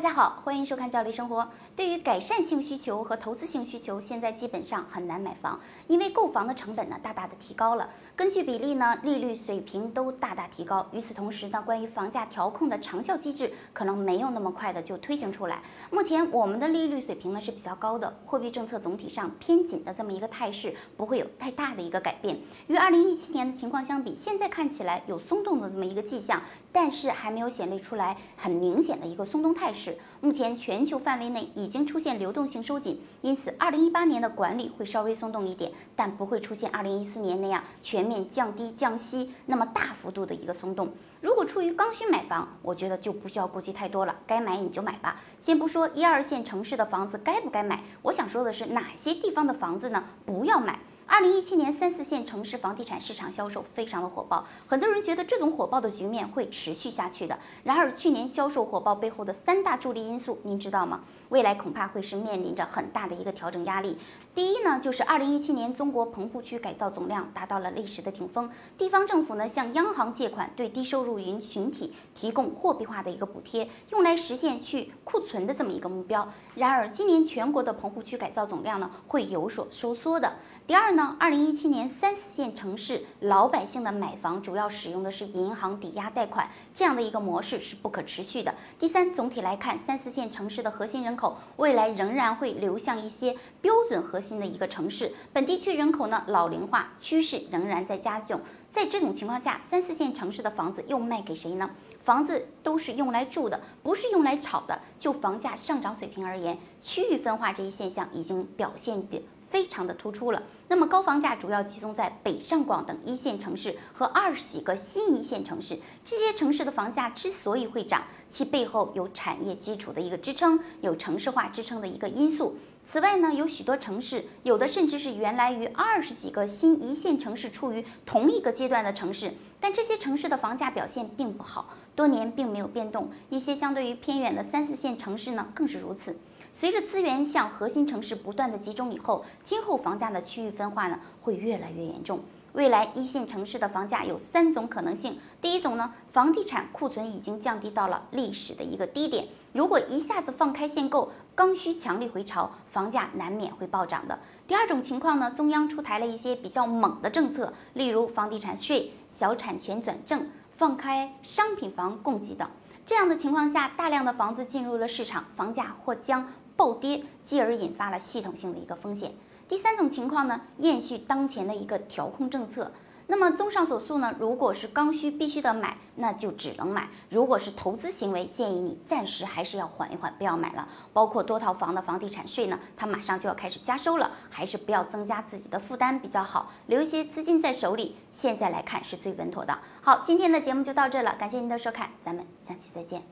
大家好，欢迎收看《赵丽生活》。对于改善性需求和投资性需求，现在基本上很难买房，因为购房的成本呢大大的提高了。根据比例呢，利率水平都大大提高。与此同时呢，关于房价调控的长效机制可能没有那么快的就推行出来。目前我们的利率水平呢是比较高的，货币政策总体上偏紧的这么一个态势不会有太大的一个改变。与二零一七年的情况相比，现在看起来有松动的这么一个迹象，但是还没有显露出来很明显的一个松动态势。目前全球范围内已经出现流动性收紧，因此二零一八年的管理会稍微松动一点，但不会出现二零一四年那样全面降低降息那么大幅度的一个松动。如果出于刚需买房，我觉得就不需要顾忌太多了，该买你就买吧。先不说一二线城市的房子该不该买，我想说的是哪些地方的房子呢不要买。二零一七年三四线城市房地产市场销售非常的火爆，很多人觉得这种火爆的局面会持续下去的。然而去年销售火爆背后的三大助力因素，您知道吗？未来恐怕会是面临着很大的一个调整压力。第一呢，就是二零一七年中国棚户区改造总量达到了历史的顶峰，地方政府呢向央行借款，对低收入人群体提供货币化的一个补贴，用来实现去库存的这么一个目标。然而今年全国的棚户区改造总量呢会有所收缩的。第二呢，二零一七年三四线城市老百姓的买房主要使用的是银行抵押贷款，这样的一个模式是不可持续的。第三，总体来看，三四线城市的核心人口未来仍然会流向一些标准核心的一个城市，本地区人口呢老龄化趋势仍然在加重。在这种情况下，三四线城市的房子又卖给谁呢？房子都是用来住的，不是用来炒的。就房价上涨水平而言，区域分化这一现象已经表现的。非常的突出了。那么高房价主要集中在北上广等一线城市和二十几个新一线城市。这些城市的房价之所以会涨，其背后有产业基础的一个支撑，有城市化支撑的一个因素。此外呢，有许多城市，有的甚至是原来与二十几个新一线城市处于同一个阶段的城市，但这些城市的房价表现并不好，多年并没有变动。一些相对于偏远的三四线城市呢，更是如此。随着资源向核心城市不断的集中以后，今后房价的区域分化呢会越来越严重。未来一线城市的房价有三种可能性：第一种呢，房地产库存已经降低到了历史的一个低点，如果一下子放开限购，刚需强力回潮，房价难免会暴涨的；第二种情况呢，中央出台了一些比较猛的政策，例如房地产税、小产权转正、放开商品房供给等。这样的情况下，大量的房子进入了市场，房价或将暴跌，继而引发了系统性的一个风险。第三种情况呢，延续当前的一个调控政策。那么综上所述呢，如果是刚需必须的买，那就只能买；如果是投资行为，建议你暂时还是要缓一缓，不要买了。包括多套房的房地产税呢，它马上就要开始加收了，还是不要增加自己的负担比较好，留一些资金在手里，现在来看是最稳妥的。好，今天的节目就到这了，感谢您的收看，咱们下期再见。